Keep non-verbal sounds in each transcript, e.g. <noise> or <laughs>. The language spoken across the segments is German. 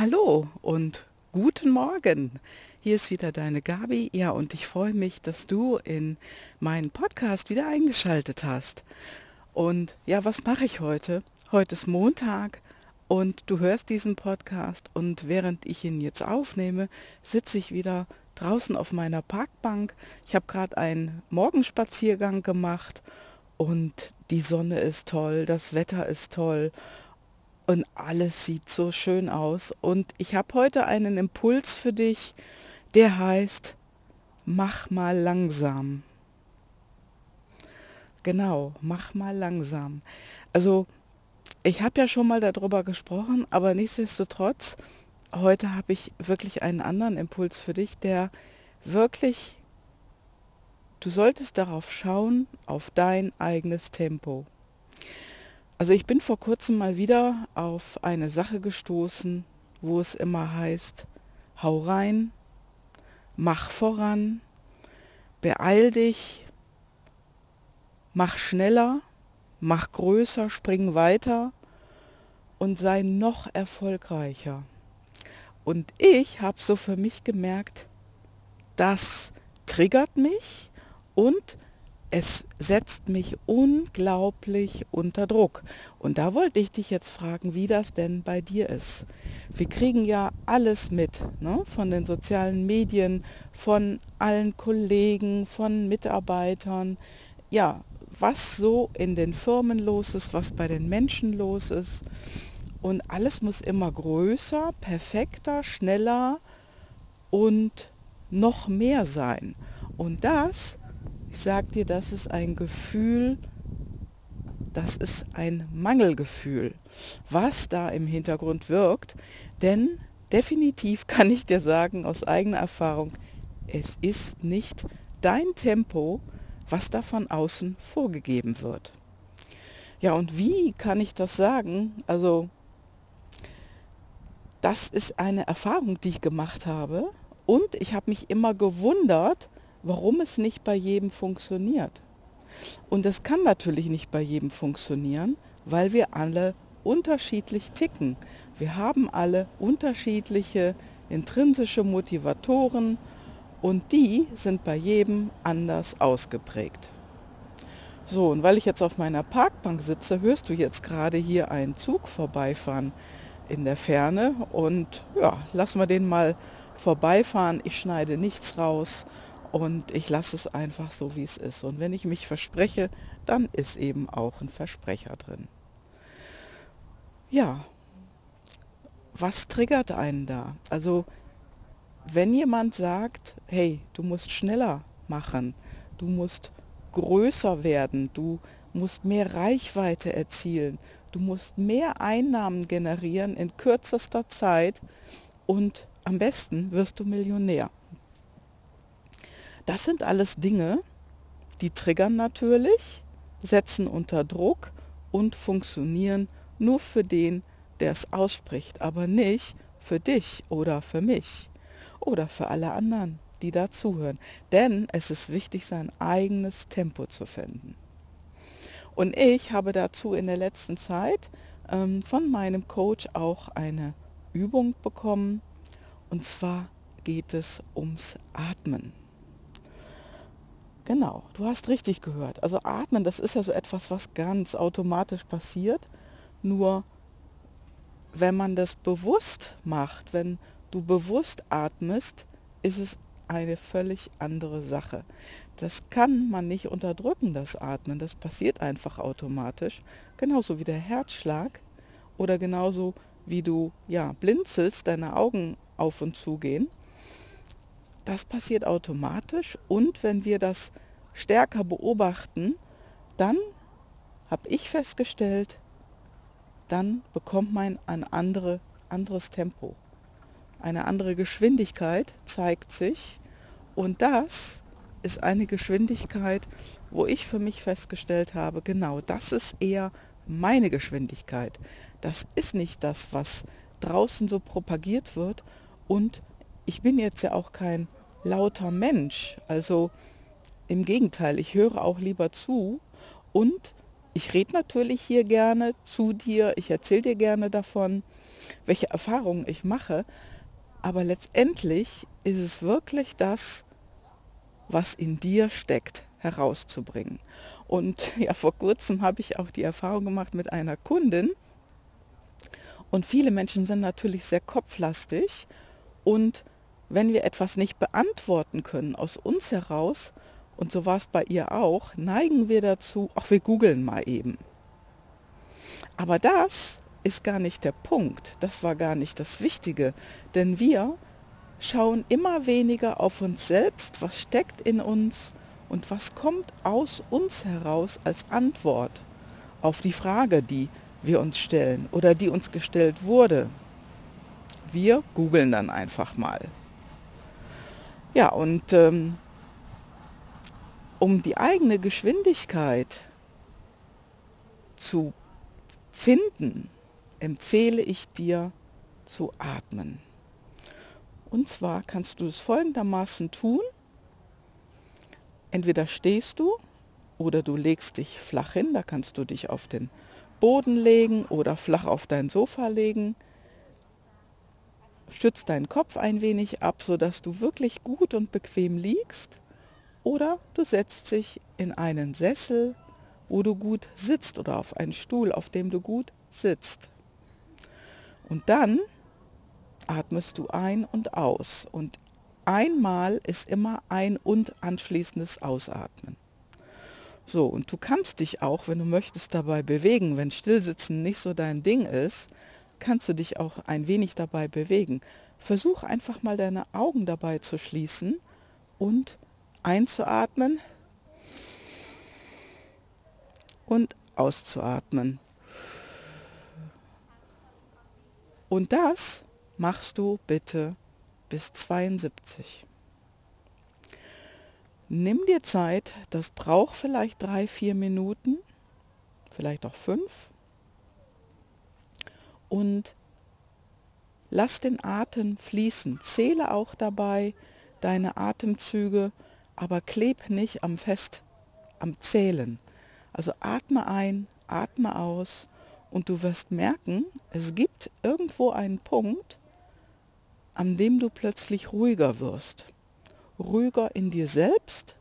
Hallo und guten Morgen. Hier ist wieder deine Gabi. Ja, und ich freue mich, dass du in meinen Podcast wieder eingeschaltet hast. Und ja, was mache ich heute? Heute ist Montag und du hörst diesen Podcast und während ich ihn jetzt aufnehme, sitze ich wieder draußen auf meiner Parkbank. Ich habe gerade einen Morgenspaziergang gemacht und die Sonne ist toll, das Wetter ist toll und alles sieht so schön aus. Und ich habe heute einen Impuls für dich, der heißt, mach mal langsam. Genau, mach mal langsam. Also ich habe ja schon mal darüber gesprochen, aber nichtsdestotrotz, heute habe ich wirklich einen anderen Impuls für dich, der wirklich, du solltest darauf schauen, auf dein eigenes Tempo. Also ich bin vor kurzem mal wieder auf eine Sache gestoßen, wo es immer heißt, hau rein, mach voran, beeil dich, mach schneller, mach größer, spring weiter und sei noch erfolgreicher. Und ich habe so für mich gemerkt, das triggert mich und es setzt mich unglaublich unter Druck. Und da wollte ich dich jetzt fragen, wie das denn bei dir ist. Wir kriegen ja alles mit, ne? von den sozialen Medien, von allen Kollegen, von Mitarbeitern. Ja, was so in den Firmen los ist, was bei den Menschen los ist. Und alles muss immer größer, perfekter, schneller und noch mehr sein. Und das sage dir, das ist ein Gefühl, das ist ein Mangelgefühl, was da im Hintergrund wirkt. Denn definitiv kann ich dir sagen aus eigener Erfahrung, es ist nicht dein Tempo, was da von außen vorgegeben wird. Ja, und wie kann ich das sagen? Also, das ist eine Erfahrung, die ich gemacht habe. Und ich habe mich immer gewundert, warum es nicht bei jedem funktioniert. Und es kann natürlich nicht bei jedem funktionieren, weil wir alle unterschiedlich ticken. Wir haben alle unterschiedliche intrinsische Motivatoren und die sind bei jedem anders ausgeprägt. So, und weil ich jetzt auf meiner Parkbank sitze, hörst du jetzt gerade hier einen Zug vorbeifahren in der Ferne und ja, lass mal den mal vorbeifahren. Ich schneide nichts raus und ich lasse es einfach so, wie es ist. Und wenn ich mich verspreche, dann ist eben auch ein Versprecher drin. Ja, was triggert einen da? Also wenn jemand sagt, hey, du musst schneller machen, du musst größer werden, du musst mehr Reichweite erzielen, du musst mehr Einnahmen generieren in kürzester Zeit und am besten wirst du Millionär. Das sind alles Dinge, die triggern natürlich, setzen unter Druck und funktionieren nur für den, der es ausspricht, aber nicht für dich oder für mich oder für alle anderen, die dazuhören. Denn es ist wichtig, sein eigenes Tempo zu finden. Und ich habe dazu in der letzten Zeit ähm, von meinem Coach auch eine Übung bekommen. Und zwar geht es ums Atmen. Genau, du hast richtig gehört. Also atmen, das ist ja so etwas, was ganz automatisch passiert. Nur wenn man das bewusst macht, wenn du bewusst atmest, ist es eine völlig andere Sache. Das kann man nicht unterdrücken, das Atmen. Das passiert einfach automatisch. Genauso wie der Herzschlag oder genauso wie du ja, blinzelst, deine Augen auf und zu gehen. Das passiert automatisch und wenn wir das stärker beobachten, dann habe ich festgestellt, dann bekommt man ein andere, anderes Tempo. Eine andere Geschwindigkeit zeigt sich und das ist eine Geschwindigkeit, wo ich für mich festgestellt habe, genau, das ist eher meine Geschwindigkeit. Das ist nicht das, was draußen so propagiert wird und ich bin jetzt ja auch kein lauter Mensch. Also im Gegenteil, ich höre auch lieber zu und ich rede natürlich hier gerne zu dir, ich erzähle dir gerne davon, welche Erfahrungen ich mache, aber letztendlich ist es wirklich das, was in dir steckt, herauszubringen. Und <laughs> ja, vor kurzem habe ich auch die Erfahrung gemacht mit einer Kundin. Und viele Menschen sind natürlich sehr kopflastig. Und wenn wir etwas nicht beantworten können aus uns heraus, und so war es bei ihr auch, neigen wir dazu, ach, wir googeln mal eben. Aber das ist gar nicht der Punkt, das war gar nicht das Wichtige, denn wir schauen immer weniger auf uns selbst, was steckt in uns und was kommt aus uns heraus als Antwort auf die Frage, die wir uns stellen oder die uns gestellt wurde. Wir googeln dann einfach mal. Ja, und ähm, um die eigene Geschwindigkeit zu finden, empfehle ich dir zu atmen. Und zwar kannst du es folgendermaßen tun. Entweder stehst du oder du legst dich flach hin, da kannst du dich auf den Boden legen oder flach auf dein Sofa legen. Stützt deinen Kopf ein wenig ab, sodass du wirklich gut und bequem liegst oder du setzt dich in einen Sessel, wo du gut sitzt oder auf einen Stuhl, auf dem du gut sitzt. Und dann atmest du ein und aus. Und einmal ist immer ein und anschließendes Ausatmen. So, und du kannst dich auch, wenn du möchtest, dabei bewegen. Wenn Stillsitzen nicht so dein Ding ist, kannst du dich auch ein wenig dabei bewegen. Versuch einfach mal deine Augen dabei zu schließen und einzuatmen und auszuatmen. Und das machst du bitte bis 72. Nimm dir Zeit, das braucht vielleicht drei, vier Minuten, vielleicht auch fünf. Und lass den Atem fließen. Zähle auch dabei deine Atemzüge aber kleb nicht am Fest, am Zählen. Also atme ein, atme aus und du wirst merken, es gibt irgendwo einen Punkt, an dem du plötzlich ruhiger wirst. Ruhiger in dir selbst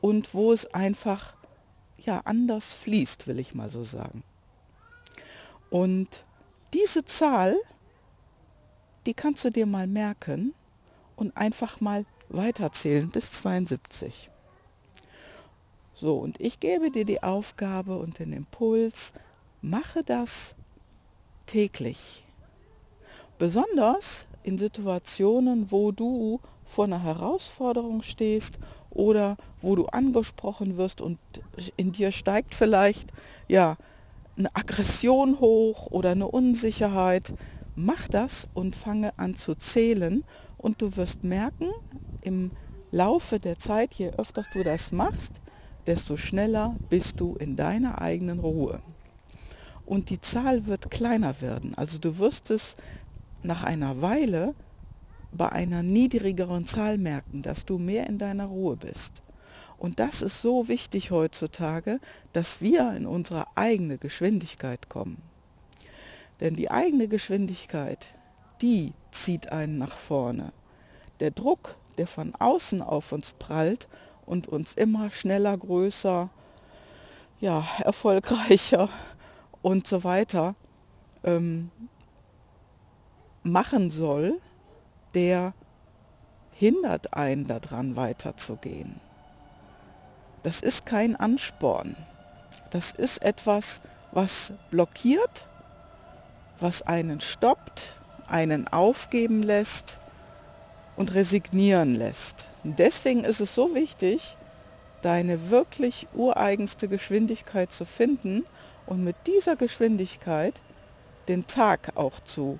und wo es einfach ja anders fließt, will ich mal so sagen. Und diese Zahl, die kannst du dir mal merken und einfach mal weiterzählen bis 72. So, und ich gebe dir die Aufgabe und den Impuls, mache das täglich. Besonders in Situationen, wo du vor einer Herausforderung stehst oder wo du angesprochen wirst und in dir steigt vielleicht ja eine Aggression hoch oder eine Unsicherheit. Mach das und fange an zu zählen und du wirst merken, im Laufe der Zeit, je öfter du das machst, desto schneller bist du in deiner eigenen Ruhe. Und die Zahl wird kleiner werden. Also du wirst es nach einer Weile bei einer niedrigeren Zahl merken, dass du mehr in deiner Ruhe bist. Und das ist so wichtig heutzutage, dass wir in unsere eigene Geschwindigkeit kommen. Denn die eigene Geschwindigkeit, die zieht einen nach vorne. Der Druck, der von außen auf uns prallt und uns immer schneller, größer, ja, erfolgreicher und so weiter ähm, machen soll, der hindert einen daran weiterzugehen. Das ist kein Ansporn. Das ist etwas, was blockiert, was einen stoppt, einen aufgeben lässt und resignieren lässt. Deswegen ist es so wichtig, deine wirklich ureigenste Geschwindigkeit zu finden und mit dieser Geschwindigkeit den Tag auch zu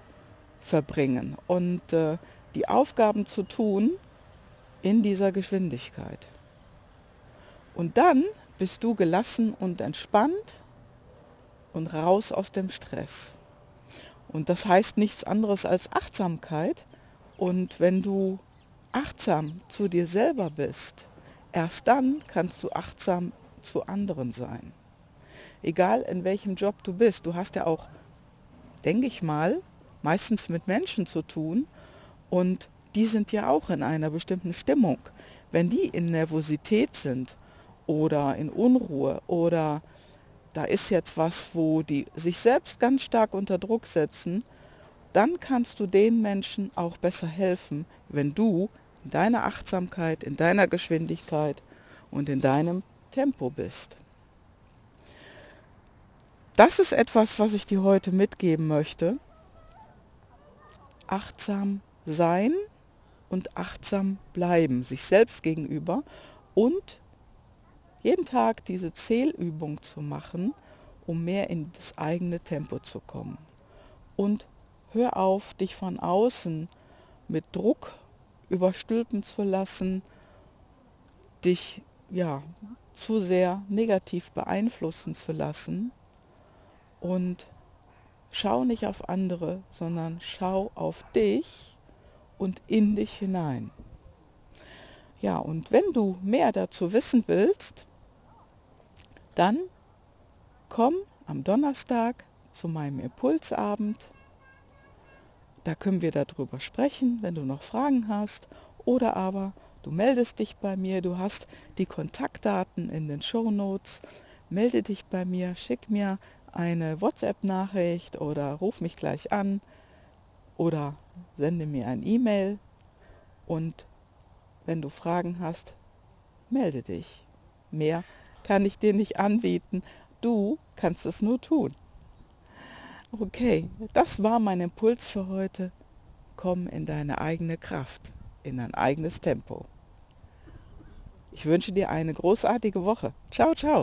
verbringen und äh, die Aufgaben zu tun in dieser Geschwindigkeit. Und dann bist du gelassen und entspannt und raus aus dem Stress. Und das heißt nichts anderes als Achtsamkeit, und wenn du achtsam zu dir selber bist, erst dann kannst du achtsam zu anderen sein. egal in welchem Job du bist. Du hast ja auch, denke ich mal, meistens mit Menschen zu tun und die sind ja auch in einer bestimmten Stimmung. Wenn die in Nervosität sind oder in Unruhe oder da ist jetzt was, wo die sich selbst ganz stark unter Druck setzen, dann kannst du den Menschen auch besser helfen, wenn du in deiner Achtsamkeit, in deiner Geschwindigkeit und in deinem Tempo bist. Das ist etwas, was ich dir heute mitgeben möchte. Achtsam sein und achtsam bleiben, sich selbst gegenüber und jeden Tag diese Zählübung zu machen, um mehr in das eigene Tempo zu kommen. Und hör auf, dich von außen mit Druck überstülpen zu lassen, dich ja zu sehr negativ beeinflussen zu lassen und schau nicht auf andere, sondern schau auf dich und in dich hinein. Ja, und wenn du mehr dazu wissen willst, dann komm am Donnerstag zu meinem Impulsabend. Da können wir darüber sprechen, wenn du noch Fragen hast. Oder aber du meldest dich bei mir, du hast die Kontaktdaten in den Show Notes. Melde dich bei mir, schick mir eine WhatsApp-Nachricht oder ruf mich gleich an oder sende mir ein E-Mail und wenn du Fragen hast, melde dich. Mehr kann ich dir nicht anbieten. Du kannst es nur tun. Okay, das war mein Impuls für heute. Komm in deine eigene Kraft, in dein eigenes Tempo. Ich wünsche dir eine großartige Woche. Ciao, ciao.